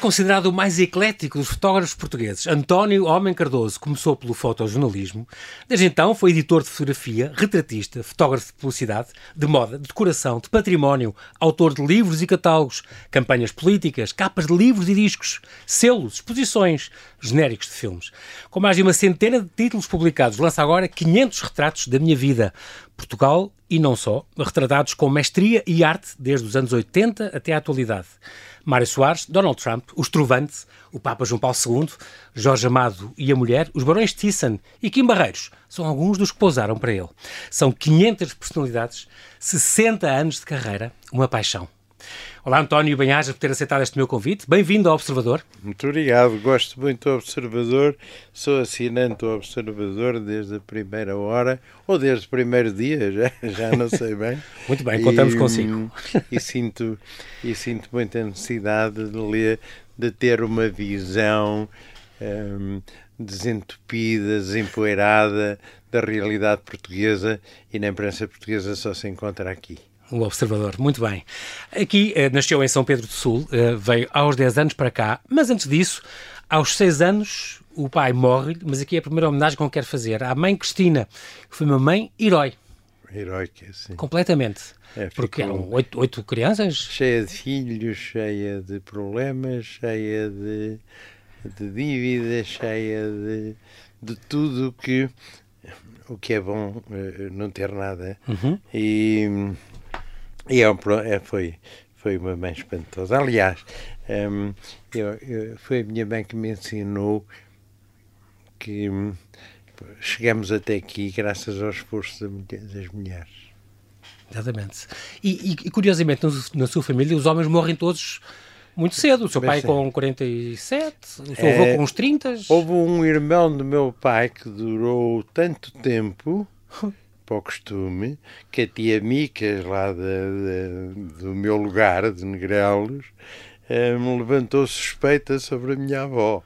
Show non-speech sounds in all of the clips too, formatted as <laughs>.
considerado o mais eclético dos fotógrafos portugueses. António Homem Cardoso começou pelo fotojornalismo. Desde então foi editor de fotografia, retratista, fotógrafo de publicidade, de moda, de decoração, de património, autor de livros e catálogos, campanhas políticas, capas de livros e discos, selos, exposições, genéricos de filmes. Com mais de uma centena de títulos publicados, lança agora 500 retratos da minha vida. Portugal e não só, retratados com mestria e arte desde os anos 80 até à atualidade. Mário Soares, Donald Trump, os Trovantes, o Papa João Paulo II, Jorge Amado e a mulher, os Barões Thyssen e Kim Barreiros são alguns dos que pousaram para ele. São 500 personalidades, 60 anos de carreira, uma paixão. Olá, António Banhaja, por ter aceitado este meu convite. Bem-vindo ao Observador. Muito obrigado. Gosto muito do Observador. Sou assinante do Observador desde a primeira hora, ou desde o primeiro dia, <laughs> já, já não sei bem. <laughs> muito bem, contamos e, consigo. E sinto, e sinto muita necessidade de ler, de ter uma visão um, desentupida, desempoeirada da realidade portuguesa e na imprensa portuguesa só se encontra aqui. O Observador, muito bem. Aqui eh, nasceu em São Pedro do Sul, eh, veio aos 10 anos para cá, mas antes disso, aos 6 anos, o pai morre, mas aqui é a primeira homenagem que eu quero fazer à mãe Cristina, que foi uma mãe herói. Heróica, sim. Completamente. É, Porque eram oito, oito crianças. Cheia de filhos, cheia de problemas, cheia de, de dívidas, cheia de, de tudo que o que é bom eh, não ter nada. Uhum. E e é, é, foi, foi uma mãe espantosa. Aliás, um, eu, eu, foi a minha mãe que me ensinou que um, chegamos até aqui graças ao esforço das mulheres. Exatamente. E, e, curiosamente, na sua família, os homens morrem todos muito cedo. O seu pai com 47, o seu é, avô com uns 30. Houve um irmão do meu pai que durou tanto tempo <laughs> para o costume que a tia Micas, lá de, de, do meu lugar, de Negrelos, eh, me levantou suspeita sobre a minha avó.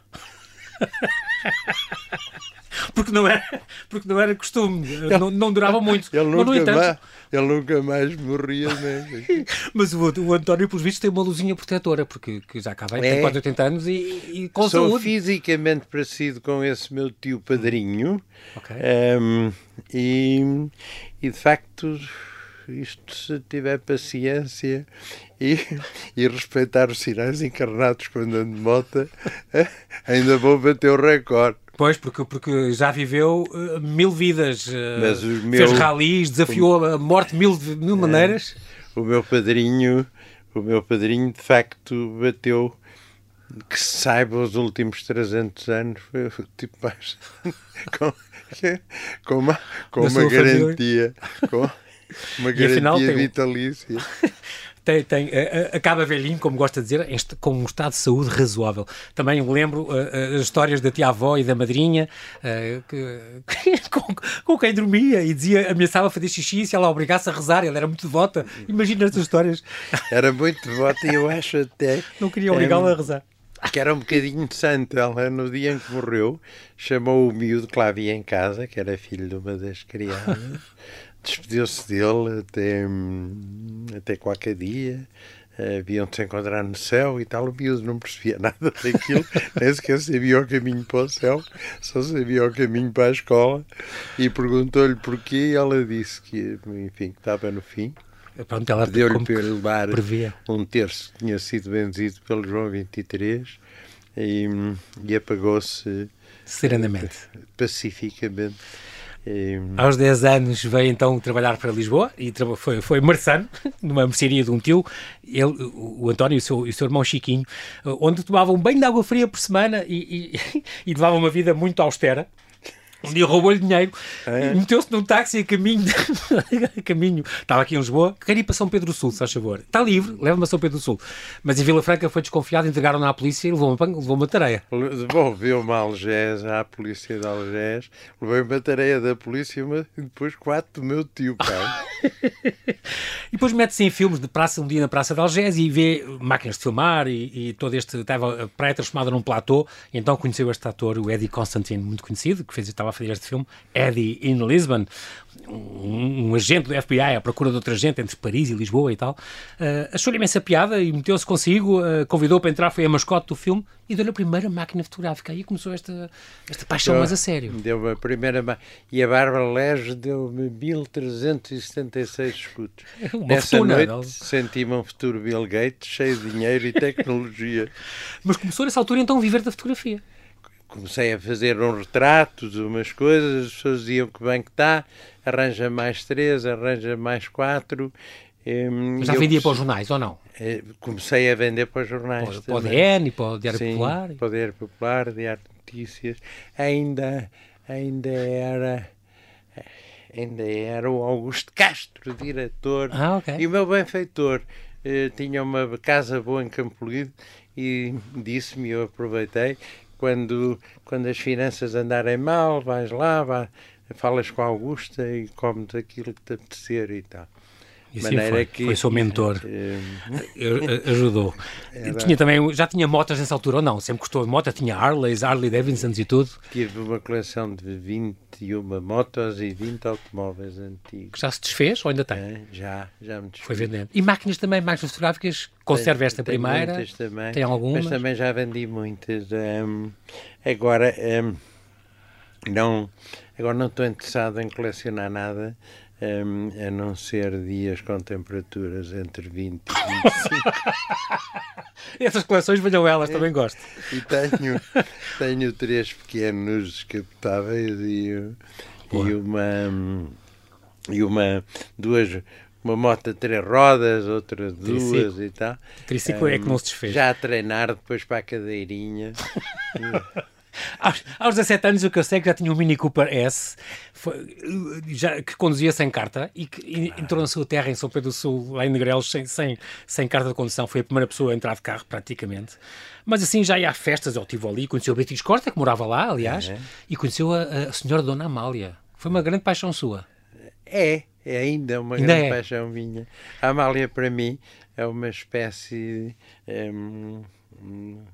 <laughs> porque não era, porque não era costume, ele, não, não, durava muito. Ele nunca, mas, entanto... mais, ele nunca mais morria mesmo. <laughs> mas o, o António, por vistos, tem uma luzinha protetora, porque que já cá vem, é. tem quase 80 anos e, e com Sou saúde. fisicamente parecido com esse meu tio padrinho. Okay. Um, e, e de facto isto se tiver paciência e, e respeitar os sinais encarnados quando ando de moto, <laughs> ainda vou bater o recorde. Pois, porque, porque já viveu uh, mil vidas, uh, Mas fez ralis, desafiou o, a morte de mil, mil maneiras. É, o meu padrinho, o meu padrinho de facto bateu que se saiba os últimos 300 anos foi o tipo mais <laughs> com, com uma, com uma garantia com uma garantia afinal, vitalícia <laughs> tem, tem, uh, acaba velhinho, como gosta de dizer, com um estado de saúde razoável. Também lembro uh, as histórias da tia-avó e da madrinha que, <laughs> com, com, quem dormia e dizia, ameaçava fazer xixi se ela obrigasse a rezar, ela era muito devota. Imagina estas histórias. Era muito devota e eu acho até. Não queria obrigá-la a rezar que era um bocadinho santo. Ela, no dia em que morreu, chamou o miúdo que lá havia em casa, que era filho de uma das criadas, despediu-se dele até, até qualquer dia. Haviam de se encontrar no céu e tal. O miúdo não percebia <laughs> nada daquilo, nem sequer sabia o caminho para o céu, só sabia o caminho para a escola. E perguntou-lhe porquê, e ela disse que, enfim, que estava no fim. Pronto, ela deu-lhe para levar previa. um terço que tinha sido benzido pelo João 23 e, e apagou-se serenamente, pacificamente. E... Aos 10 anos veio então trabalhar para Lisboa e foi, foi marçano, <laughs> numa mercearia de um tio, ele, o António e o seu, o seu irmão Chiquinho, onde tomavam banho de água fria por semana e, e, <laughs> e levavam uma vida muito austera. Um dia roubou-lhe dinheiro, é. meteu-se num táxi a caminho, <laughs> a caminho, estava aqui em Lisboa, queria ir para São Pedro do Sul, se faz favor. Está livre, leva-me a São Pedro do Sul. Mas em Vila Franca foi desconfiado, entregaram-na à polícia e levou uma, levou uma tareia. Devolveu-me a Algés, à polícia de Algés, levou uma tareia da polícia e depois quatro do meu tio, pai. <laughs> e depois mete-se em filmes de praça, um dia na Praça de Algés e vê máquinas de filmar e, e todo este, estava a praia transformada num platô, e então conheceu este ator, o Eddie Constantine, muito conhecido, que fez, estava fazer este filme, Eddie in Lisbon, um, um, agente do FBI à procura de outra gente entre Paris e Lisboa e tal, uh, achou-lhe imensa piada e meteu-se consigo, uh, convidou para entrar, foi a mascote do filme e deu-lhe a primeira máquina fotográfica. Aí começou esta, esta paixão mais a sério. Deu-me a primeira E a Bárbara Lege deu-me 1376 escudos. <laughs> Uma Nessa fortuna, noite senti-me um futuro Bill Gates, cheio de dinheiro e tecnologia. <laughs> Mas começou nessa altura então a viver da fotografia. Comecei a fazer uns retratos, umas coisas, as pessoas diziam que bem que está, arranja mais três, arranja mais quatro. hum, Mas já vendia para os jornais, ou não? eh, Comecei a vender para os jornais. Para, para o. DN, para o Diário Sim, Popular. Poder Popular, Diário de Notícias. Ainda, ainda era ainda era o Augusto Castro, diretor, Ah, ok. e o meu benfeitor. eh, tinha uma casa boa em Campolide e disse-me, eu aproveitei, quando, quando as finanças andarem mal, vais lá, vai, falas com a Augusta e comes aquilo que te apetecer e tal. E assim foi. Foi seu mentor. eu- ajudou. Tinha também, já tinha motas nessa altura ou não? Sempre gostou de moto, tinha Harleys, Harley Davidsons e tudo. Tive uma coleção de 21 motos e 20 automóveis antigos. Que já se desfez ou ainda tem? É, já, já me desfiz. Foi vendendo. E máquinas também, máquinas fotográficas, conserva esta Tenho primeira. muitas também, Tem algumas? Mas também já vendi muitas. hum, agora, hum, não, agora não estou interessado em colecionar nada. Hum, a não ser dias com temperaturas entre 20 e 25. <laughs> Essas coleções, venham elas, também gosto. <laughs> e tenho, tenho três pequenos descapotáveis e, e uma e uma duas uma moto a três rodas, outra duas Triciclo. e tal. Triciclo é que Hum, não se desfez. Já a treinar depois para a cadeirinha. <laughs> Aos, aos 17 anos, o que eu sei é que já tinha um Mini Cooper S foi- já, que conduzia sem carta e que e- entrou na sua terra em São Pedro do Sul, lá em Negrelos, sem, sem, sem carta de condução. Foi a primeira pessoa a entrar de carro, praticamente. Mas assim, já ia a festas ao Tivoli, conheceu o Beatriz Costa, que morava lá, aliás, É. e conheceu a, a senhora Dona Amália. Foi uma grande paixão sua. É, é ainda uma Ainda grande é. paixão minha. A Amália, para mim, é uma espécie hum,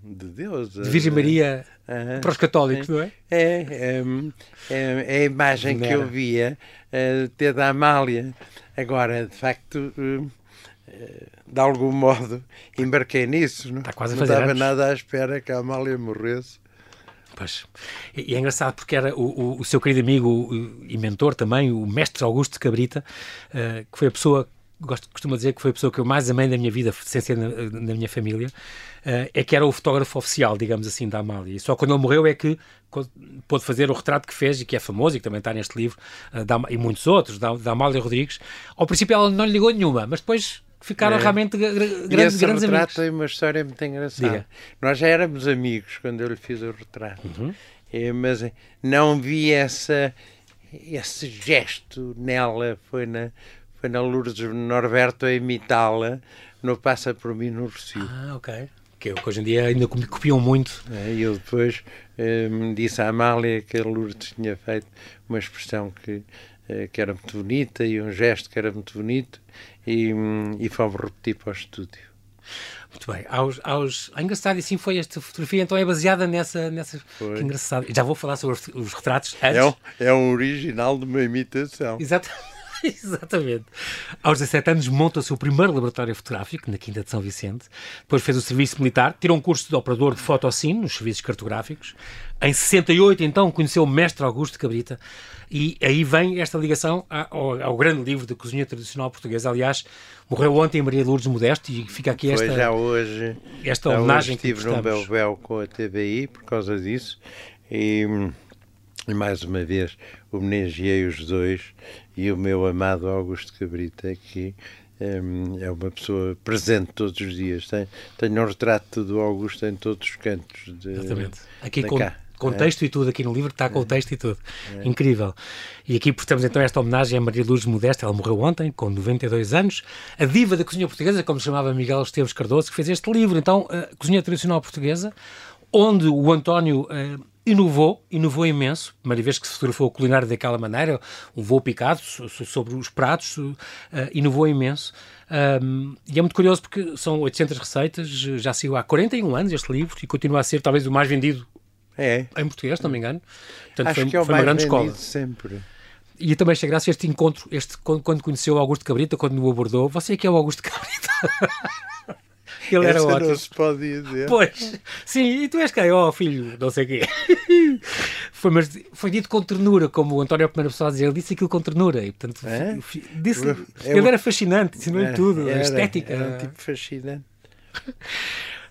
de Deus. De Virgem Maria Aham. para os católicos, não é? É, é, é, a imagem que eu via eh, ter da Amália. Agora, de facto, eh, eh, de algum modo, embarquei nisso. Não, Está quase não estava nada à espera que a Amália morresse. Pois. E é engraçado porque era o, o- o seu querido amigo e mentor também, o mestre Augusto de Cabrita, eh, que foi a pessoa, gosto, costumo dizer que foi a pessoa que eu mais amei na minha vida, sem ser na, na minha família, eh, é que era o fotógrafo oficial, digamos assim, da Amália. E só quando ele morreu é que pôde fazer o retrato que fez e que é famoso e que também está neste livro, eh, da e muitos outros, da, da Amália Rodrigues. Ao princípio ela não lhe ligou nenhuma, mas depois ficaram É. realmente gra- gra- grandes, esse grandes retrato amigos. tem uma história muito engraçada. Diga. Nós já éramos amigos quando eu lhe fiz o retrato, Uhum. Eh, mas não vi essa, esse gesto nela. Foi na, foi na Lourdes Norberto a imitá-la no Passa por mim no Rocio. Ah, ok. Que, que hoje em dia ainda copi- copiam muito. E eu depois eh, me disse à Amália que a Lourdes tinha feito uma expressão que, eh, que era muito bonita e um gesto que era muito bonito e, hum, e fomos repetir para o estúdio. Muito bem. Aos, aos... Ah, engraçado, e sim foi esta fotografia, então é baseada nessa. nessa... Foi. Que engraçado. Já vou falar sobre os, os retratos antes. É um, é um original de uma imitação. Exata- <laughs> <laughs> Exatamente. Aos 17 anos monta o seu primeiro laboratório fotográfico na Quinta de São Vicente. Depois fez o serviço militar, tirou um curso de operador de fotocine nos serviços cartográficos. Em 68, então, conheceu o mestre Augusto Cabrita. E aí vem esta ligação ao, ao grande livro de cozinha tradicional portuguesa. Aliás, morreu ontem Maria Lourdes Modesto e fica aqui esta, já hoje. esta já homenagem hoje que estive prestamos. Belvel com a TBI por causa disso e, e mais uma vez homenageei os dois e o meu amado Augusto Cabrita que hum, é uma pessoa presente todos os dias. Tenho, tenho um retrato do Augusto em todos os cantos. De, Exatamente. Aqui com, cá. com texto e tudo, aqui no livro está com o texto e tudo. Incrível. E aqui prestamos então esta homenagem a Maria Luz Modesta, ela morreu ontem, com 92 anos, a diva da cozinha portuguesa, como se chamava Miguel Esteves Cardoso, que fez este livro, então, a Cozinha Tradicional Portuguesa, onde o António eh, inovou, inovou imenso, primeira vez que se fotografou a culinária daquela maneira, um voo picado so- so- sobre os pratos, eh, inovou imenso. Um, e é muito curioso porque são 800 receitas, já saiu há 41 anos este livro e continua a ser talvez o mais vendido É. Em português, se não me engano. Portanto, Acho foi, que é o foi uma mais grande escola. sempre. E também achei graça este encontro, este, quando, quando conheceu o Augusto Cabrita, quando o abordou. Você é que é o Augusto Cabrita? <laughs> Ele era Essa ótimo. não se pode dizer. Pois, sim, e tu és quem? Oh, filho, não sei o quê. <laughs> Foi, mas foi dito com ternura, como o António é a primeira pessoa a dizer, ele disse aquilo com ternura. E, portanto, É? disse, É ele era fascinante, ensinou-lhe Era- tudo, a era- estética. Era um tipo fascinante. <laughs>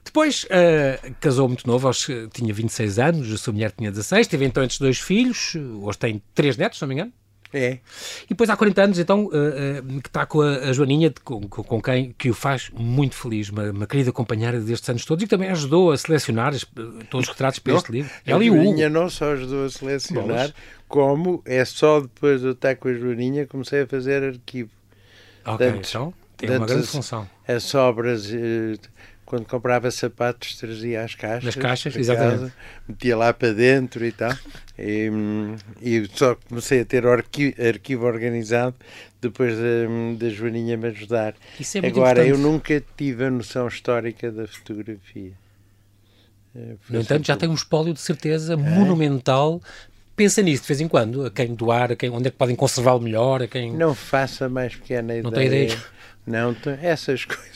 Depois eh, casou muito novo, aos, tinha 26 anos, a sua mulher tinha 16, teve então estes dois filhos, hoje tem três netos, se não me engano. É. E depois há 40 anos, então, eh, eh, que está com a, a Joaninha, de- com, com quem que o faz muito feliz, uma, uma querida companheira destes anos todos, e que também ajudou a selecionar as- todos os retratos para este livro. A Ela e o Hugo. Joaninha não só ajudou a selecionar, Bolas. como é só depois de eu estar com a Joaninha comecei a fazer arquivo. Ok, Portanto, então tem uma grande função. As sobras, eh, quando comprava sapatos, trazia as caixas. Nas caixas, exatamente. casa, metia lá para dentro e tal. E, e só comecei a ter arquivo, arquivo organizado depois da, da Joaninha me ajudar. Isso é muito Agora, eu importante. nunca tive a noção histórica da fotografia. Eh, foi No entanto, já tem um espólio de certeza monumental. Pensa nisso de vez em quando, a quem doar, a quem, onde é que podem conservá-lo melhor, a quem... Não faça mais pequena ideia. Não tem ideia? Não, tem- essas <laughs> coisas.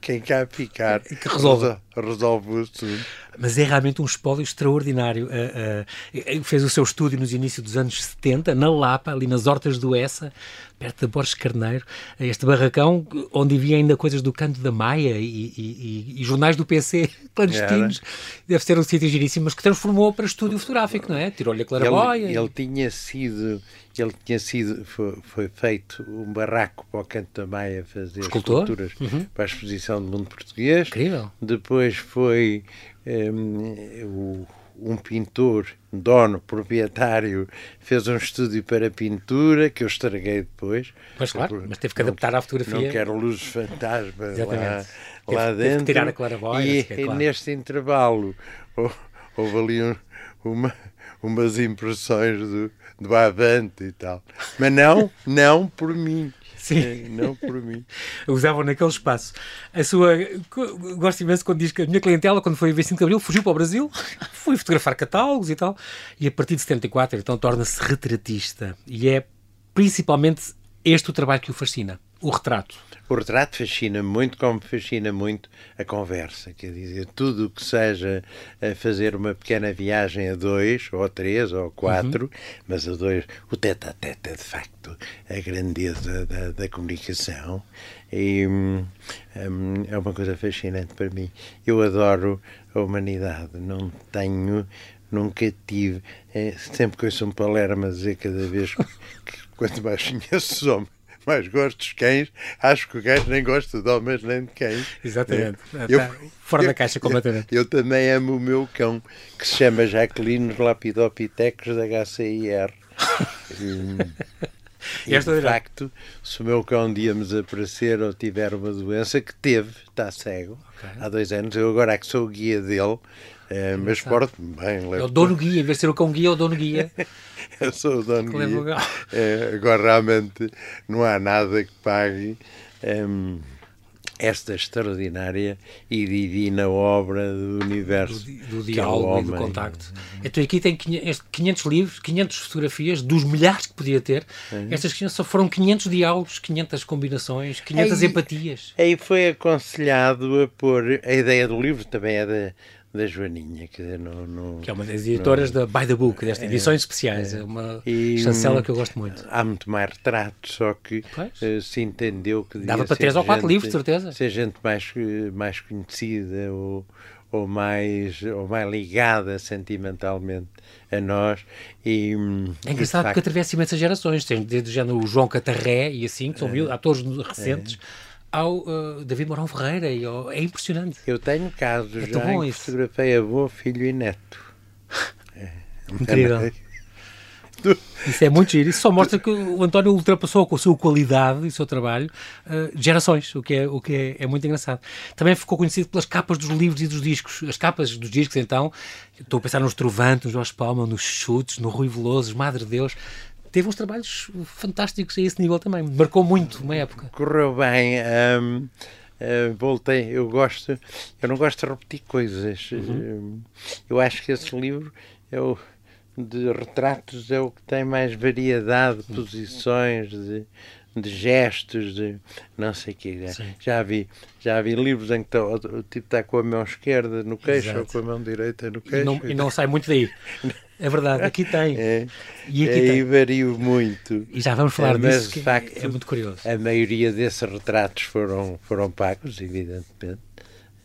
Quem cá ficar Que resolve. resol- resolve o assunto. Mas é realmente um espólio extraordinário. Ah, ah, fez o seu estúdio nos inícios dos anos 70, na Lapa, ali nas Hortas do Essa, perto da Borges Carneiro. Este barracão onde havia ainda coisas do canto da Maia e, e- e- e jornais do PC <laughs> clandestinos. Deve ser um sítio giríssimo, mas que transformou para estúdio fotográfico, não é? Tirou-lhe a claraboia. Ele, ele tinha sido, ele tinha sido, foi, foi feito um barraco para o canto da Maia fazer Escultor? esculturas para a exposição do mundo português. Incrível. Depois foi o- um pintor, dono, proprietário, fez um estúdio para pintura que eu estraguei depois. Mas claro, mas teve que adaptar à fotografia. Não quero luzes fantasmas lá. Teve- lá teve que dentro. tirar a claraboia, e, e claro. neste intervalo hou- houve ali um- uma, umas impressões do, do Avante e tal. Mas não, não por mim. Sim. Eh, Não por mim. usavam naquele espaço. A sua. Gosto imenso quando diz que a minha clientela, quando foi a 25 de Abril, fugiu para o Brasil, <laughs> foi fotografar catálogos e tal, e a partir de 74, então torna-se retratista. E é principalmente este o trabalho que o fascina: o retrato. O retrato fascina muito, como fascina muito a conversa. Quer dizer, tudo o que seja a fazer uma pequena viagem a dois, ou a três, ou a quatro, mas a dois, o tete a tete é de facto a grandeza da, da comunicação. E hum, hum, é uma coisa fascinante para mim. Eu adoro a humanidade, não tenho. Nunca tive, é, sempre que ouço um palermo a dizer cada vez que quanto mais <laughs> conheço os homens, mais gosto dos cães, acho que o gajo nem gosta de homens nem de cães. Exatamente. É. Está fora da caixa completamente. Eu, eu também amo o meu cão, que se chama Jacqueline Lapidopithecus da HCIR. <laughs> E, Esta de dirá. facto, se o meu cão um dia me desaparecer ou tiver uma doença, que teve, está cego, há dois anos, eu agora é que sou o guia dele, eh, mas porto-me bem. É o dono guia, em vez de ser o cão guia, é o dono guia. <laughs> Eu sou o dono o guia. Eh, agora realmente não há nada que pague ehm, esta extraordinária e divina obra do universo. do, do é diálogo e do contacto. Então aqui tem 500 500 livros, 500 fotografias, dos milhares que podia ter. Estas 500 só foram 500 diálogos, 500 combinações, 500 Ei, empatias. Aí foi aconselhado a pôr. A ideia do livro também é da, da Joaninha, que não, não, Que é uma das editoras da By the Book, desta edições especiais. É uma E, chancela hum, que eu gosto muito. Há muito mais retratos, só que eh, se entendeu que Dava para três ou quatro livros, de certeza. Ser gente mais, eh, mais conhecida ou, ou, mais, ou mais ligada sentimentalmente a nós. E, hum, É engraçado porque facto, atravessa imensas gerações. Tem desde o género o João Catarré e assim, que são mil- atores recentes, ao uh, David Morão Ferreira. E ao- é impressionante. eu tenho casos É já bom em que isso. fotografei avô, filho e neto. <laughs> É, Incrível. <laughs> Isso é muito giro. Isso só mostra que o António ultrapassou com a sua qualidade e o seu trabalho uh, gerações, o que, é, o que é, é muito engraçado. Também ficou conhecido pelas capas dos livros e dos discos. As capas dos discos, então, estou a pensar nos Trovantes, no Jorge Palma, nos Chutes, no Rui Veloso, Madre de Deus. Teve uns trabalhos fantásticos a esse nível também. Marcou muito uma época. Correu bem. hum, uh, voltei, eu gosto, eu não gosto de repetir coisas. Uhum. eu acho que esse livro é o de retratos é o que tem mais variedade de posições, de, de gestos, de não sei o quê. Já vi, já vi livros em que tá, o tipo está com a mão esquerda no queixo Exato. ou com a mão direita no queixo. E não, e não sai muito daí. <laughs> É verdade, aqui tem. É, e aqui tem. vario muito. E já vamos falar é, disso, de facto, é muito curioso. A maioria desses retratos foram, foram pagos, evidentemente.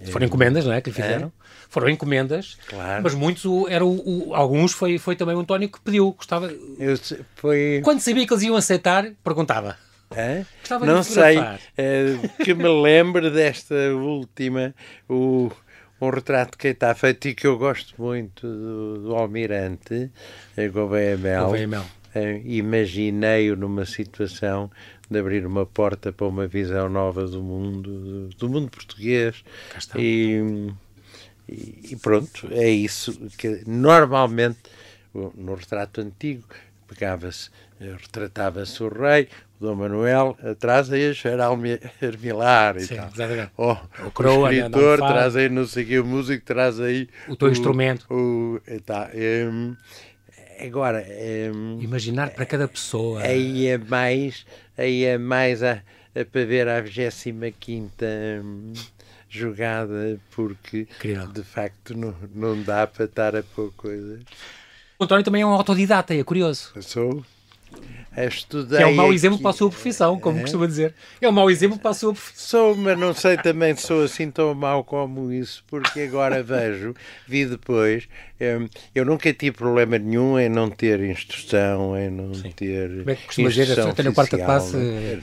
Foram encomendas, não é? Que lhe fizeram. É? Foram encomendas, claro. mas muitos, era o, o, alguns foi, foi também o António que pediu, gostava. Eu, foi... Quando sabia que eles iam aceitar, perguntava. É? Não sei, é, que me lembre desta última, o, um retrato que está feito e que eu gosto muito do, do Almirante, é Gouveia Mel. É, Imaginei-o numa situação de abrir uma porta para uma visão nova do mundo, do mundo português. E, e, pronto, é isso que normalmente no retrato antigo pegava-se, retratava-se o rei, Dom Manuel traz aí a geral Hermilar e Sim, tal. Exatamente. Oh, o, Croa, o escritor traz aí não sei o que, o músico traz aí o teu o, instrumento. O, tá, um, agora um, imaginar para cada pessoa aí é mais aí é mais a, a para ver a 25 um, jogada porque Incrível. de facto não, não dá para estar a pôr coisas. O António também é um autodidata, é curioso. Eu sou. Estudei que é um mau exemplo para a sua profissão, como é? costuma dizer. É um mau exemplo para a sua profissão. Sou, mas não sei também se sou assim tão mau como isso, porque agora vejo, vi depois, hum, eu nunca tive problema nenhum em não ter instrução, em não Sim. ter. Como é que costuma dizer? A quarta classe. Né?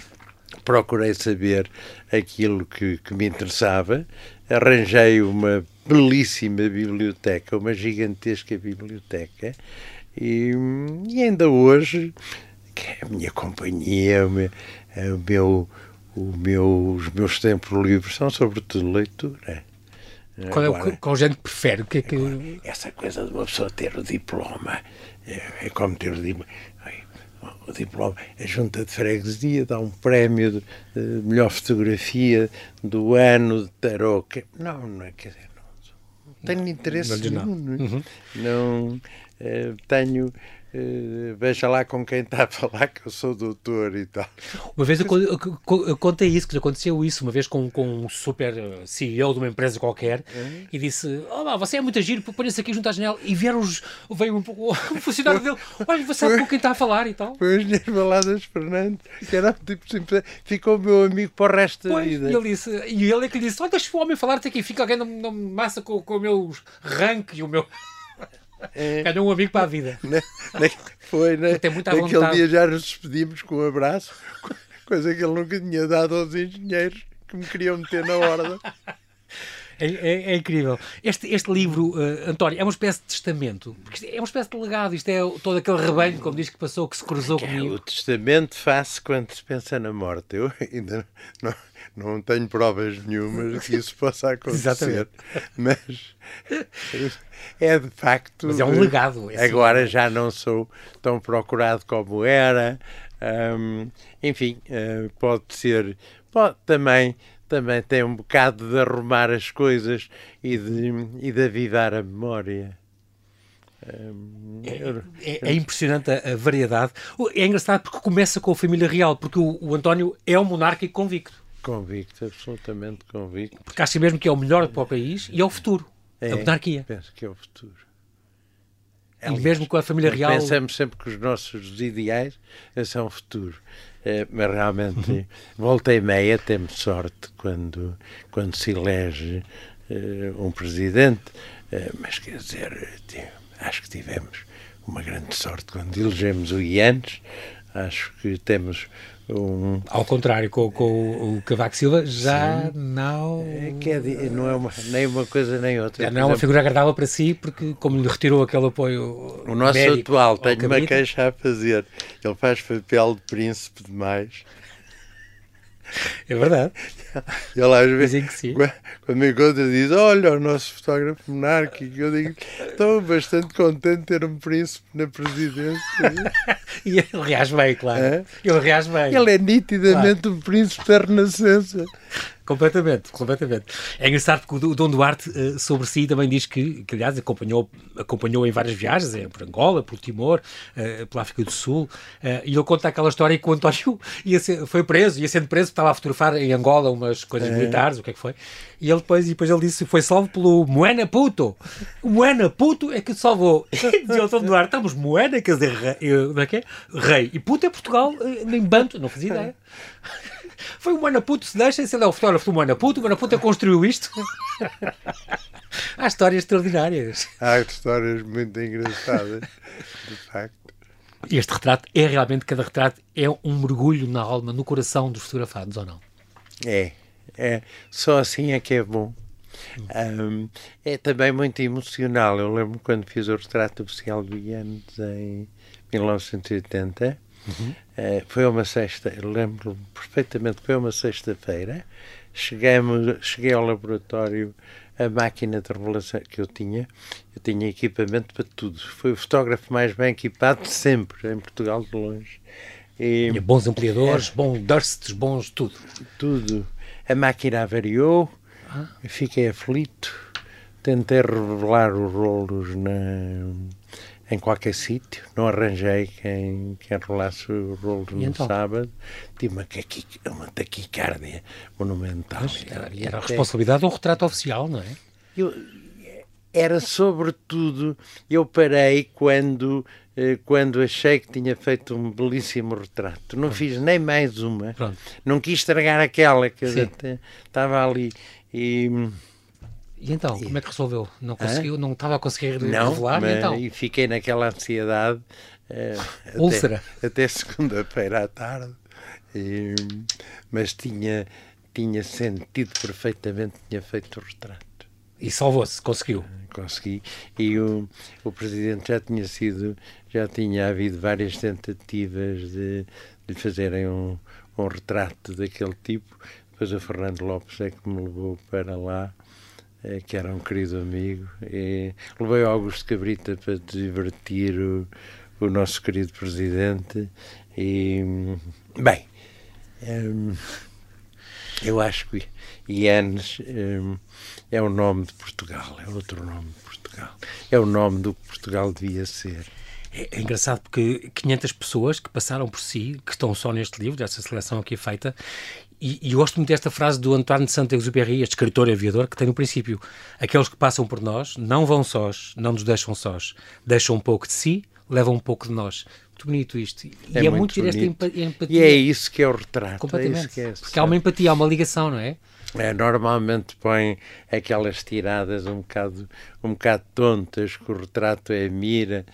Procurei saber aquilo que, que me interessava, arranjei uma belíssima biblioteca, uma gigantesca biblioteca, e, e ainda hoje que é a minha companhia, o meu, é o meu, o meu, os meus tempos livres são sobretudo leitura. Qual é o, qual género que prefere? Que, é que... Agora, essa coisa de uma pessoa ter o diploma, é, é como ter o diploma. O diploma, a junta de freguesia dá um prémio de, de melhor fotografia do ano de tarot. Não, não é, quer dizer, não, não tenho interesse não, nenhum. Não, uhum. não tenho Uh, veja lá com quem está a falar que eu sou doutor e tal. Uma vez eu, eu, eu contei isso, que aconteceu isso uma vez com, com um super eh, CEO de uma empresa qualquer uhum. e disse: oh, você é muito agir, ponha-se aqui junto à janela e vieram os, veio um, um <laughs> funcionário dele, olha, você sabe com quem está a falar e tal. Foi engenheiro Baladas Fernandes, que era tipo simples, ficou meu amigo para o resto pois, da vida. E ele, disse, e ele é que lhe disse: olha, deixa o homem falar, até aqui fica alguém na massa com, com o meu rank e o meu. É. Ganhou um amigo para a vida. Ne, <laughs> ne, foi, né? Naquele dia já nos despedimos com um abraço, <laughs> coisa que ele nunca tinha dado aos engenheiros que me queriam meter na ordem. <laughs> É, é, é, incrível. Este, este livro, uh, António, é uma espécie de testamento. É uma espécie de legado. Isto é todo aquele rebanho, como diz que passou, que se cruzou que comigo. É o testamento faz quando se pensa na morte. Eu ainda não, não tenho provas nenhumas que isso possa <laughs> acontecer. Exatamente. Mas é de facto. Mas é um legado. Agora já não sou tão procurado como era. Um, enfim, uh, pode ser. Pode também também tem um bocado de arrumar as coisas e de, e de avivar a memória. É, é, é, impressionante a, a, variedade. É engraçado porque começa com a família real, porque o, o António é um monárquico convicto. Convicto, absolutamente convicto. Porque acha mesmo que é o melhor para o país e é o futuro. É, a monarquia. Penso que é o futuro. E mesmo com a família real. Pensamos sempre que os nossos ideais são o futuro. É, mas realmente, <laughs> volta e meia, temos sorte quando, quando se elege uh, um presidente, uh, mas quer dizer, acho que tivemos uma grande sorte quando elegemos o Ianes, acho que temos um... Ao contrário, com, com o Cavaco Silva já Sim. não. É que é, não é uma, nem uma coisa nem outra. Já não é uma figura agradável para si, porque como lhe retirou aquele apoio. O nosso atual, tenho uma queixa a fazer. Ele faz papel de príncipe demais. É verdade. Ele às vezes, quando me encontra, diz: Olha, o nosso fotógrafo monárquico. Eu digo: Estou bastante contente de ter um príncipe na presidência. <laughs> e ele reage bem, claro. É? Ele reage bem. Ele é nitidamente claro. um príncipe da Renascença. Completamente, completamente. É engraçado porque o Dom Duarte uh, sobre si também diz que, que aliás, acompanhou, acompanhou em várias viagens, é, por Angola, por Timor, uh, pela África do Sul, uh, e ele conta aquela história que o António ia ser, foi preso, ia sendo preso, estava a fotografar em Angola umas coisas é. militares, o que é que foi, e ele depois, e depois ele disse foi salvo pelo Moena Puto. O Moena Puto é que salvou. E dizia o Dom Duarte, estamos Moena, quer dizer, rei, não é que é? Rei. E Puto é Portugal, nem Banto, não fazia ideia. <laughs> Foi o Manaputo, se deixa, se ele é o fotógrafo do Manaputo, o Manaputo construiu isto. <laughs> Há histórias extraordinárias. Há histórias muito engraçadas, de facto. Este retrato é realmente, cada retrato é um mergulho na alma, no coração dos fotografados, ou não? É, é. Só assim é que é bom. Um, é também muito emocional. Eu lembro quando fiz o retrato oficial do Ianes em 1980 Uhum. Uh, foi uma sexta, lembro perfeitamente foi uma sexta-feira. Cheguei ao laboratório, a máquina de revelação que eu tinha, eu tinha equipamento para tudo. Foi o fotógrafo mais bem equipado de sempre, em Portugal de longe. E, tinha bons ampliadores, é, bons dusts, bons tudo. Tudo. A máquina avariou, ah. fiquei aflito, tentei revelar os rolos na em qualquer sítio. Não arranjei quem, quem rolasse o rolo no então? sábado. Tive uma, uma taquicardia monumental. Mas era, era a responsabilidade do retrato oficial, não é? Eu, era sobretudo, eu parei quando, quando achei que tinha feito um belíssimo retrato. Não Pronto. fiz nem mais uma. Pronto. Não quis estragar aquela que estava ali. E e então, como é que resolveu? Não conseguiu, Hã? não estava a conseguir não, revelar? Mas, então? E fiquei naquela ansiedade uh, Úlcera. até, até <laughs> segunda-feira à tarde. E, mas tinha, tinha sentido perfeitamente que tinha feito o retrato. E salvou-se, conseguiu? Consegui. E o, o Presidente já tinha sido, já tinha havido várias tentativas de, de fazerem um, um retrato daquele tipo. Depois o Fernando Lopes é que me levou para lá é, que era um querido amigo, e levei o Augusto Cabrita para divertir o, o nosso querido presidente. E, bem, hum, eu acho que Ianes hum, é o nome de Portugal, é outro nome de Portugal, é o nome do que Portugal devia ser. É, é, engraçado porque 500 pessoas que passaram por si, que estão só neste livro, dessa seleção aqui feita, e, e gosto muito desta frase do Antoine de Saint-Exupéry, este escritor e aviador, que tem no princípio: aqueles que passam por nós não vão sós, não nos deixam sós, deixam um pouco de si, levam um pouco de nós. Muito bonito isto. E é, é muito, muito esta empatia. E é isso que é o retrato. É Completamente. É é porque há uma empatia, há uma ligação, não é? É, normalmente põe aquelas tiradas um bocado, um bocado tontas, que o retrato é a mira,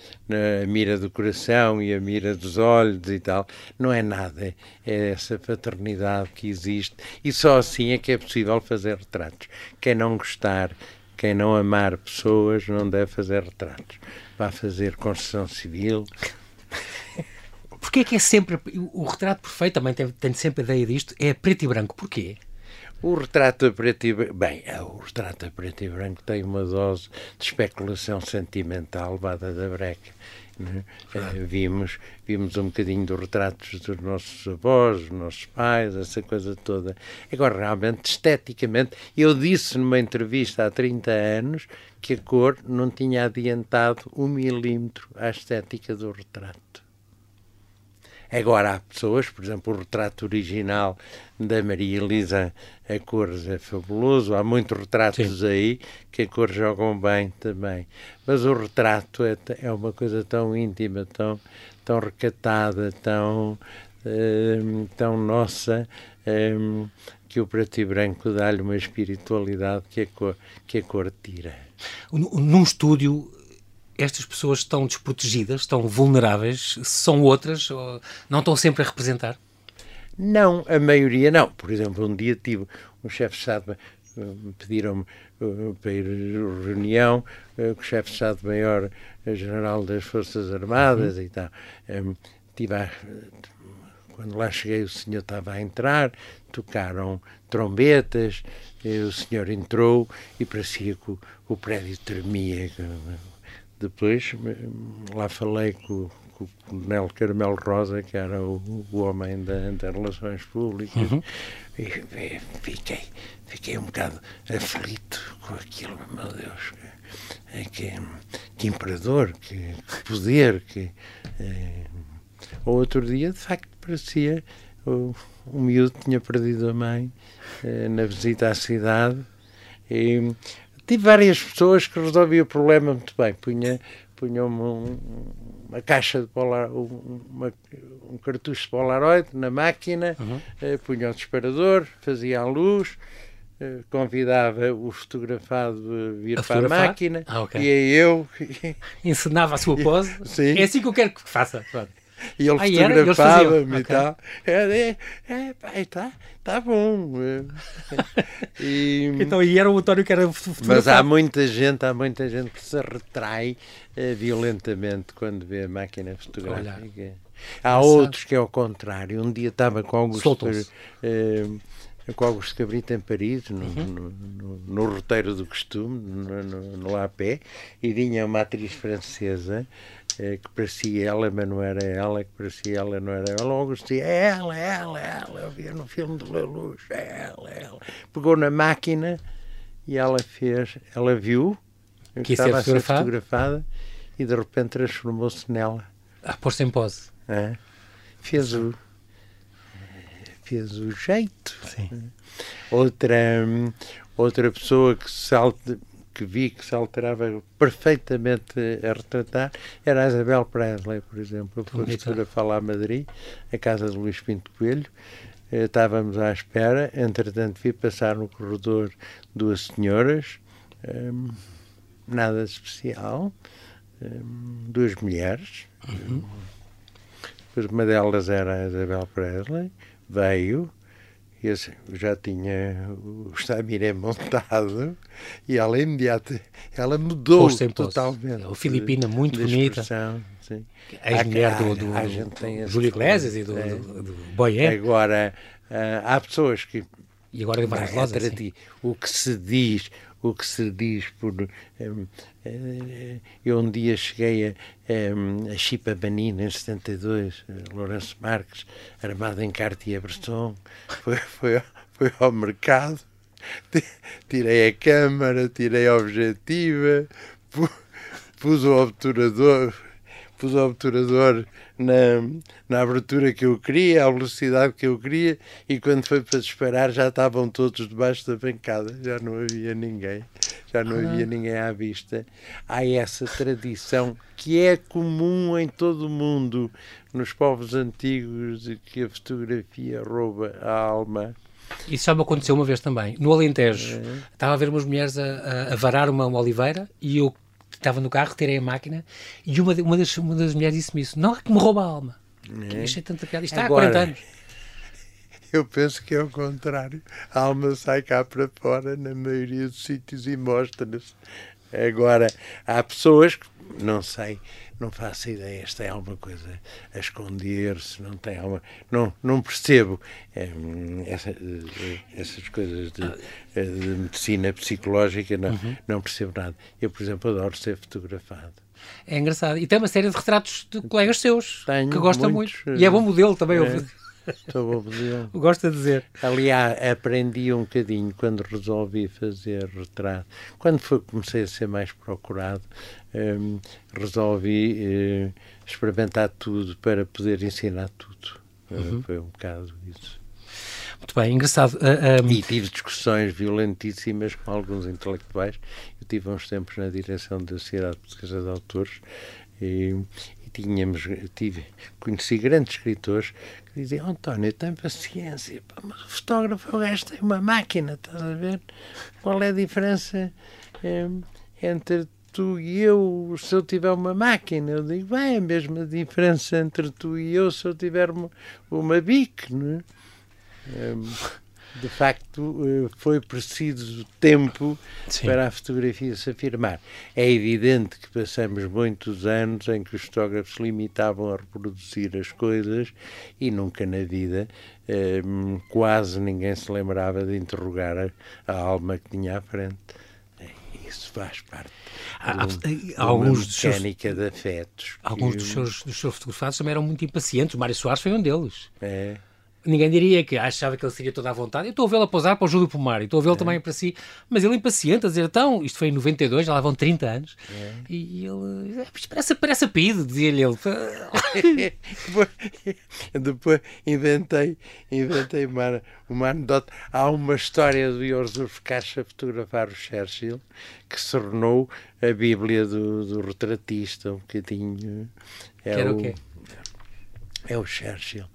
a mira do coração e a mira dos olhos e tal. Não é nada, é essa paternidade que existe e só assim é que é possível fazer retratos. Quem não gostar, quem não amar pessoas não deve fazer retratos. Vai fazer construção civil. <laughs> Porquê é que é sempre. O retrato perfeito, também tem sempre a ideia disto, é preto e branco. Porquê? O retrato preto e branco, bem, é, o retrato a preto e branco tem uma dose de especulação sentimental levada da breca. Né? É, vimos, vimos um bocadinho dos retratos dos nossos avós, dos nossos pais, essa coisa toda. Agora, realmente, esteticamente, eu disse numa entrevista há 30 anos que a cor não tinha adiantado um milímetro à estética do retrato. Agora há pessoas, por exemplo, o retrato original da Maria Elisa, a cores é fabuloso, há muitos retratos Sim. aí que a cor jogam bem também. Mas o retrato é, é uma coisa tão íntima, tão, tão recatada, tão, hum, tão nossa, hum, que o preto e branco dá-lhe uma espiritualidade que a cor, que a cor tira. Num estúdio estas pessoas estão desprotegidas, estão vulneráveis, são outras, não estão sempre a representar? Não, a maioria não. Por exemplo, um dia tive um chefe de Estado, pediram-me uh, para ir a reunião com o chefe de Estado-Maior General das Forças Armadas uhum. e tal. Um, tive a, quando lá cheguei, o senhor estava a entrar, tocaram trombetas, o senhor entrou e parecia que o, o prédio tremia. Depois lá falei com, com o Coronel Carmelo Rosa, que era o, o homem da, das relações públicas, uhum. e, e fiquei, fiquei um bocado aflito com aquilo, meu Deus. Que, que imperador, que, que poder, que. É, outro dia, de facto, parecia o, o miúdo tinha perdido a mãe eh, na visita à cidade e tive várias pessoas que resolviam o problema muito bem. Punha, punha uma, uma caixa de polar, uma, um cartucho de Polaroid na máquina, uhum. eh, punha o disparador, fazia a luz, eh, convidava o fotografado a vir a para a máquina ah, okay. e eu <laughs> ensinava a sua pose. <laughs> Sim. É assim que eu quero que faça. <laughs> E ele ah, fotografava-me e tal. É, é, é, está tá bom. <laughs> E, então, e era o António que era Mas há muita gente, há muita gente que se retrai uh, violentamente quando vê a máquina fotográfica. Há outros que é ao contrário. Um dia estava com Augusto, uh, com Augusto Cabrita em Paris, no, uhum. no, no, no, roteiro do costume, no, no, AP, e vinha uma atriz francesa é, que parecia ela, mas não era ela, que parecia ela, não era ela. Logo dizia, é ela, é ela, é ela. Eu via no filme de Luz, é ela, é ela. Pegou na máquina e ela fez, ela viu que estava a ser fotografada e de repente transformou-se nela. A pôr-se em pose. É. Fez o fez o jeito. Sim. Outra, outra pessoa que salta que vi que se alterava perfeitamente a retratar era a Isabel Presley, por exemplo. Eu fui a falar a Madrid, a casa de Luís Pinto Coelho. Eh, estávamos à espera, entretanto vi passar no corredor duas senhoras, hum, nada especial, hum, duas mulheres. Uhum. Depois uma delas era a Isabel Presley, veio, eu já tinha o Stamiré montado e ela imediata, ela mudou totalmente. A Filipina muito bonita. Ex-mulher do, do, do Júlio Iglesias e do, é. do, do Boyer. Agora, uh, há pessoas que... E agora em várias lojas, O que se diz, o que se diz por. Um, eh, eu um dia cheguei a, um, a Chipa Banina, em 72, Lourenço Marques, armado em Cartier-Bresson, <laughs> foi, foi, foi ao mercado, tirei a câmara, tirei a objetiva, pus o obturador, pus o obturador na, na abertura que eu queria, a velocidade que eu queria, e quando foi para disparar já estavam todos debaixo da bancada, já não havia ninguém, já não havia ninguém à vista. Há essa tradição que é comum em todo o mundo, nos povos antigos, de que a fotografia rouba a alma. Isso já me aconteceu uma vez também. No Alentejo, é. estava a ver umas mulheres a, a, a varar uma, uma oliveira e eu estava no carro, tirei a máquina e uma, uma, das, uma das mulheres disse-me isso: Não é que me rouba a alma. É. achei tanta piada. Isto Agora, há 40 anos. <laughs> Eu penso que é o contrário. A alma sai cá para fora na maioria dos sítios e mostra-se. Agora, há pessoas que, não sei, não faço ideia, esta é alguma coisa a esconder-se, não tem alguma. Não, não percebo é, essa, eh, essas coisas de, eh, de, medicina psicológica, não, uhum. não percebo nada. Eu, por exemplo, adoro ser fotografado. É engraçado. E tem uma série de retratos de colegas seus Tenho que gostam muitos, muito. E é bom modelo também. É. Estou bom modelo. <laughs> Gosto de dizer. Aliás, aprendi um bocadinho quando resolvi fazer retrato. Quando foi, comecei a ser mais procurado, um, resolvi uh, experimentar tudo para poder ensinar tudo. Eh, uhum. Uh, foi um bocado isso. Muito bem, engraçado. Uh, um... E tive discussões violentíssimas com alguns intelectuais. Eu tive uns tempos na direção da Sociedade Portuguesa de Autores e tínhamos, tive, conheci grandes escritores que diziam, António, tem paciência, mas o fotógrafo o gajo tem uma máquina, estás a ver? Qual é a diferença um, entre tu e eu se eu tiver uma máquina. Eu digo, bem, a mesma diferença entre tu e eu se eu tiver uma, uma BIC, não é? Um, de facto, eh, foi preciso tempo Sim. para a fotografia se afirmar. É evidente que passamos muitos anos em que os fotógrafos se limitavam a reproduzir as coisas e nunca na vida eh, quase ninguém se lembrava de interrogar a, alma que tinha à frente. Isso faz parte Há, de, há, alguns dos mecânica seus, de afetos. Alguns dos seus, dos seus fotografados também eram muito impacientes. O Mário Soares foi um deles. É. Ninguém diria que achava que ele seria toda à vontade. Eu estou a vê-lo a pousar para o Júlio Pomar e estou a vê-lo é. também para si. Mas ele impaciente a dizer, então, isto foi em 92, já lá vão 30 anos. É. E ele, é, parece, parece a PID, dizia-lhe ele. <laughs> Depois inventei, inventei uma, uma anedota. Há uma história do Joseph Caixa a fotografar o Churchill que se tornou a Bíblia do, do retratista, um bocadinho. É que era o, o quê? É o Churchill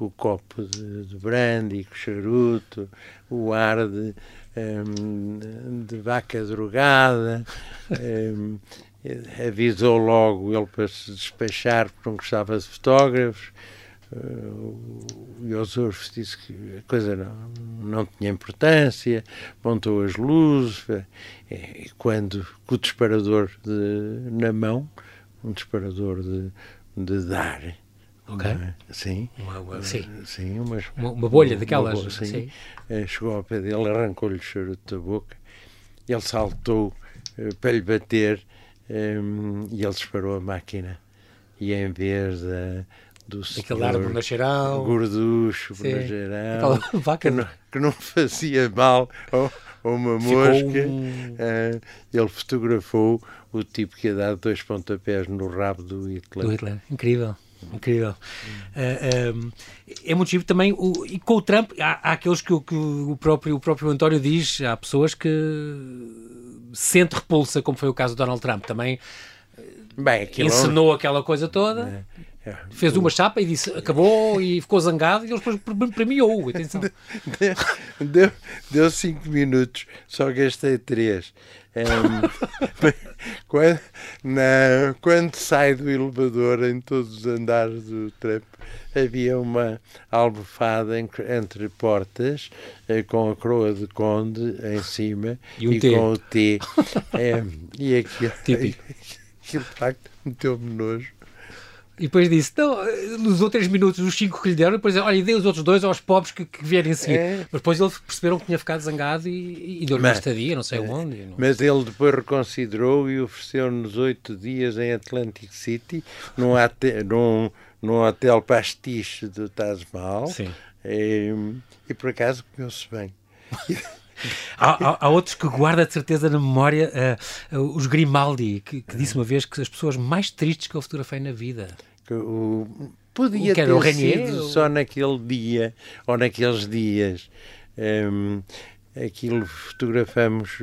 com o copo de, de brandy, com o charuto, o ar de, um, de vaca drogada. Um, avisou logo ele para se despachar porque não gostava de fotógrafos. Uh, o Josef disse que a coisa não, não tinha importância, montou as luzes, e quando com o disparador de, na mão, um disparador de, de dar, Ok. É? Sim. Uma, uma, sim. sim umas, uma, uma bolha daquelas. Uma bolha, sim. sim. Eh, chegou ao pé dele, arrancou-lhe o charuto da boca. Ele saltou uh, para lhe bater um, e ele disparou a máquina. E em vez da, do Aquele ar gorducho, <laughs> que, não, que não fazia mal a, uma mosca, um... uh, ele fotografou o tipo que ia dar dois pontapés no rabo do Hitler. Do Hitler, incrível. Incrível. Uh, é muito giro também. O, e com o Trump, há, há aqueles que, que, o, próprio, o próprio António diz, há pessoas que sente repulsa, como foi o caso do Donald Trump. Também Bem, ensinou aquela coisa toda. É, é, fez uma chapa e disse acabou e ficou zangado e ele depois premiou. Atenção. Deu, <laughs> deu, deu cinco minutos, só gastei três. Um, <laughs> quando, na, quando sai do elevador em todos os andares do Trump, havia uma almofada entre portas eh, com a coroa de conde em cima e, um e com o T. é, e aquilo, <laughs> Típico. aquilo de facto meteu-me nojo. E depois disse, não, nos outros minutos, os cinco que lhe deram, depois, olha, e dei os outros dois aos pobres que, que vierem a seguir. É. Mas depois eles perceberam que tinha ficado zangado e, e deu-lhe uma estadia, não sei é. onde. Não... Mas ele depois reconsiderou e ofereceu-nos oito dias em Atlantic City, num, ate, num, num hotel pastiche do Taj Mahal. Sim. E, e por acaso comeu-se bem. <laughs> há, há, há, outros que guarda de certeza na memória uh, uh, os Grimaldi, que, que, disse uma vez que as pessoas mais tristes que eu fotografei na vida o, podia o ter o sido só naquele dia ou naqueles dias. Um, aquilo fotografamos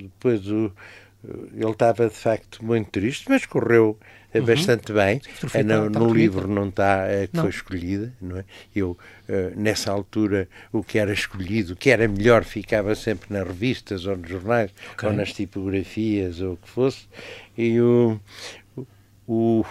depois o, ele estava de facto muito triste, mas correu uhum. bastante bem. É, no, no livro não está é, que não. foi escolhida, não é? Eu, uh, nessa altura, o que era escolhido, o que era melhor, ficava sempre nas revistas ou nos jornais, okay. ou nas tipografias, ou o que fosse. E o, o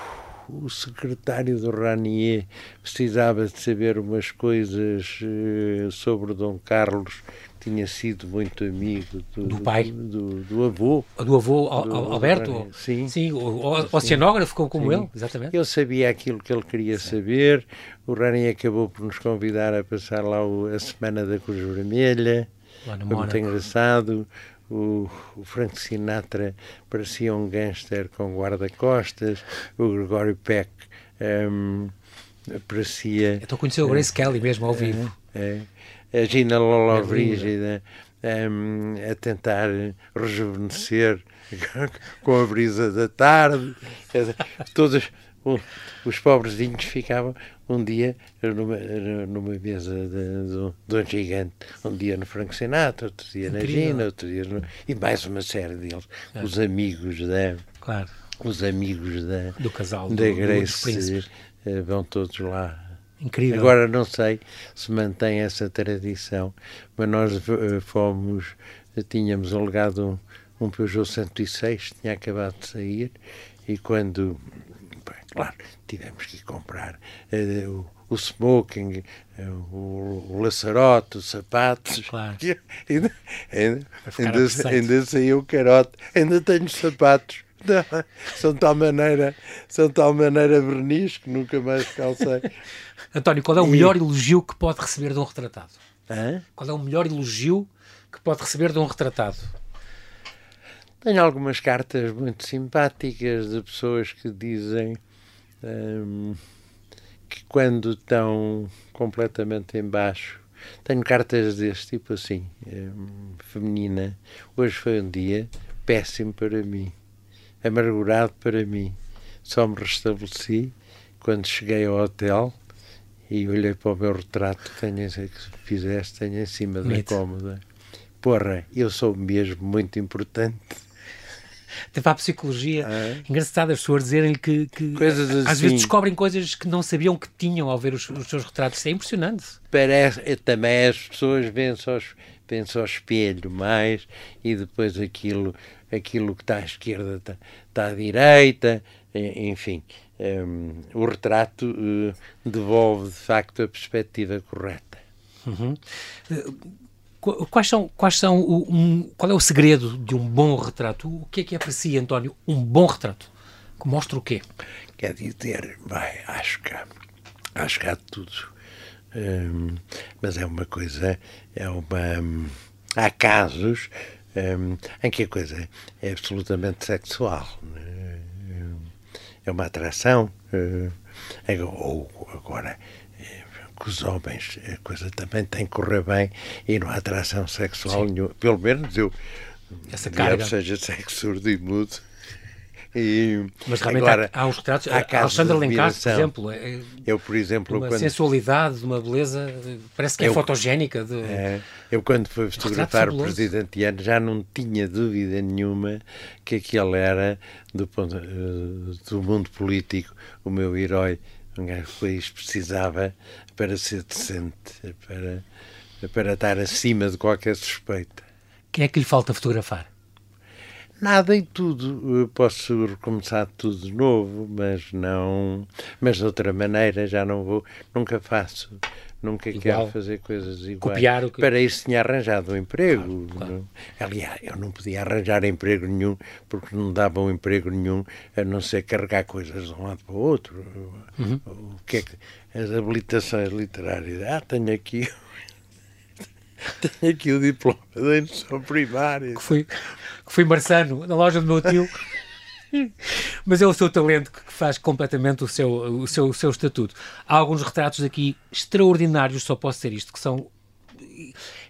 o secretário do Ranier precisava de saber umas coisas uh, sobre Dom Carlos, que tinha sido muito amigo do, do pai, do, do, do, avô. Do avô do, Alberto? Sim. Sim, o, o oceanógrafo como sim. ele, exatamente. Ele sabia aquilo que ele queria sim. saber. O Ranier acabou por nos convidar a passar lá a Semana da Cruz Vermelha. Lá no Foi muito engraçado o, o Frank Sinatra parecia um gangster com guarda-costas, o Gregório Peck um, parecia... Então conheceu o Grace uh, Kelly mesmo ao vivo. É, é, a Gina Lolo Brígida um, a tentar rejuvenescer <laughs> com a brisa da tarde, todos os pobrezinhos ficavam um dia numa, numa mesa de, de, de, um gigante, um dia no Frank Sinatra, outro dia Incrível. na Gina, outro dia no, e mais uma série deles, é. os amigos da claro. os amigos da do casal da do, Grace uh, vão todos lá. Incrível. Agora não sei se mantém essa tradição, mas nós uh, fomos, tínhamos alegado um, um Peugeot 106, tinha acabado de sair, e quando Claro, tivemos que comprar uh, o smoking, eh, o, o laçarote, os sapatos. Claro. <laughs> Ainda, ainda, ainda, ainda saiu o carote, ainda tenho sapatos. Não, são de tal maneira, são de tal maneira verniz que nunca mais calcei. <laughs> António, qual é o e... melhor elogio que pode receber de um retratado? Hã? Qual é o melhor elogio que pode receber de um retratado? Tenho algumas cartas muito simpáticas de pessoas que dizem hum, que quando estão completamente embaixo tenho cartas deste tipo assim, hum, feminina. Hoje foi um dia péssimo para mim amargurado para mim. Só me restabeleci quando cheguei ao hotel e olhei para o meu retrato que, tenho, que fizeste, tenho em cima Mito. da cómoda. Porra, eu sou mesmo muito importante. Teve a psicologia ah. engraçado as pessoas dizerem que, que assim. às vezes descobrem coisas que não sabiam que tinham ao ver os, os seus retratos. Isso é impressionante. Parece, também as pessoas veem só, veem só espelho mais e depois aquilo aquilo que está à esquerda está, está à direita, enfim. Um, o retrato uh, devolve de facto a perspectiva correta. Uhum. Quais são, quais são o, um, qual é o segredo de um bom retrato? O que é que é si, António, um bom retrato? Que mostra o quê? Quer dizer, vai, acho que há, acho que há tudo. Um, mas é uma coisa, é uma. Um, há casos um, em que a coisa é absolutamente sexual. Né? É uma atração. Uh, ou agora, com os homens, a coisa também tem que correr bem e não há atração sexual nenhuma. Pelo menos eu. Essa carga. seja sexo surdo e mudo. E, Mas realmente agora, há, há uns retratos. Há Alexandre Lencastre, por exemplo. É, eu, por exemplo. Uma quando, sensualidade, uma beleza, parece que é eu, fotogénica. De, é, eu, quando fui fotografar o presidente Iano, já não tinha dúvida nenhuma que aquele era, do, ponto, eh, do mundo político, o meu herói. Um gajo que o país precisava para ser decente, para, para estar acima de qualquer suspeita. Quem é que lhe falta fotografar? nada e tudo. Eu posso recomeçar tudo de novo, mas não. Mas de outra maneira já não vou, nunca faço. Nunca Igual. quero fazer coisas iguais. Copiar o que... Para isso tinha arranjado um emprego. Claro, claro. Aliás, eu não podia arranjar emprego nenhum porque não dava um emprego nenhum a não ser carregar coisas de um lado para o outro. Uhum. O que é que as habilitações literárias? Ah, tenho aqui <laughs> tenho aqui o diploma da indução primária. Que fui, que fui marçano na loja do meu tio. Mas é o seu talento que faz completamente o seu, o seu, o seu estatuto. Há alguns retratos aqui extraordinários, só posso ser isto, que são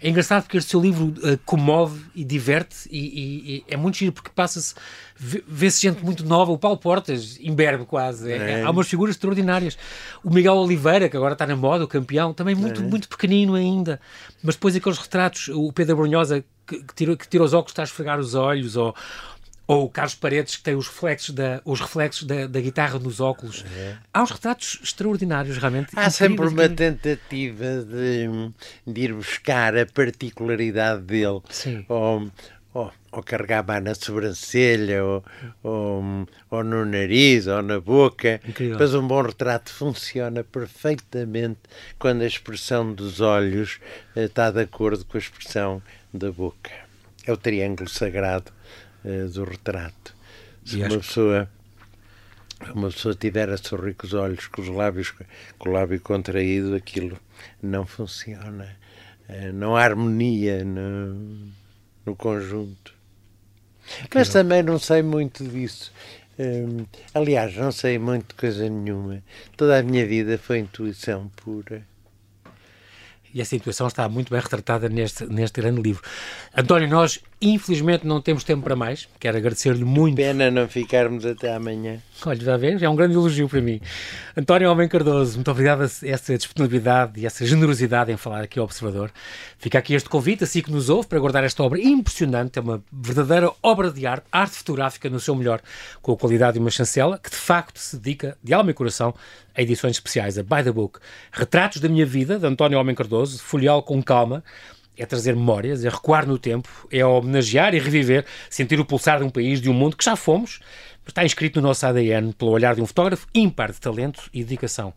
é engraçado porque este seu livro uh, comove e diverte e, e, e, é muito giro porque passa-se, vê-se gente muito nova, o Paulo Portas, imberbe quase, é, é. há umas figuras extraordinárias. O Miguel Oliveira, que agora está na moda, o campeão, também muito, é. muito pequenino ainda. Mas depois aqueles retratos, o Pedro Brunhosa que, que, tira, que tira os óculos, está a esfregar os olhos, ou, ou o Carlos Paredes, que tem os reflexos da, os reflexos da, da guitarra nos óculos. É. Há uns retratos extraordinários, realmente. Há sempre uma que... tentativa de, de, ir buscar a particularidade dele. Sim. Ou, ou, ou carregar na sobrancelha, ou, ou, ou, no nariz, ou na boca. Incrível. Mas um bom retrato funciona perfeitamente quando a expressão dos olhos eh, está de acordo com a expressão da boca. É o triângulo sagrado uh, do retrato. Se uma pessoa uma pessoa tiver a sorrir com os olhos, com os lábios, com o lábio contraído, aquilo não funciona. Uh, não há harmonia no, no conjunto. Mas também não sei muito disso. Um, eh, aliás, não sei muito coisa nenhuma. Toda a minha vida foi intuição pura. E essa intuição está muito bem retratada neste, neste grande livro. António, nós infelizmente não temos tempo para mais. Quero agradecer-lhe muito. Pena não ficarmos até amanhã. Olha, já vês? É um grande elogio para mim. António Homem Cardoso, muito obrigado a essa disponibilidade e essa generosidade em falar aqui ao Observador. Fica aqui este convite, assim que nos ouve, para guardar esta obra impressionante. É uma verdadeira obra de arte, arte fotográfica no seu melhor, com a qualidade de uma chancela, que de facto se dedica, de alma e coração, a edições especiais, a By the Book. Retratos da minha vida, de António Homem Cardoso, folheá-lo com calma, é trazer memórias, é recuar no tempo, é homenagear e reviver, sentir o pulsar de um país, de um mundo que já fomos, mas está inscrito no nosso ADN pelo olhar de um fotógrafo ímpar de talento e dedicação.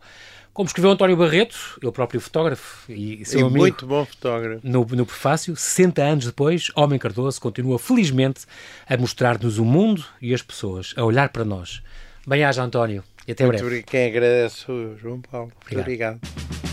Como escreveu António Barreto, ele próprio fotógrafo e seu e amigo. muito bom fotógrafo. No, no prefácio, 60 anos depois, Homem Cardoso continua felizmente a mostrar-nos o mundo e as pessoas, a olhar para nós. Bem-aja, António, e até Muito breve. Quem agradece João Paulo. Muito Obrigado. obrigado.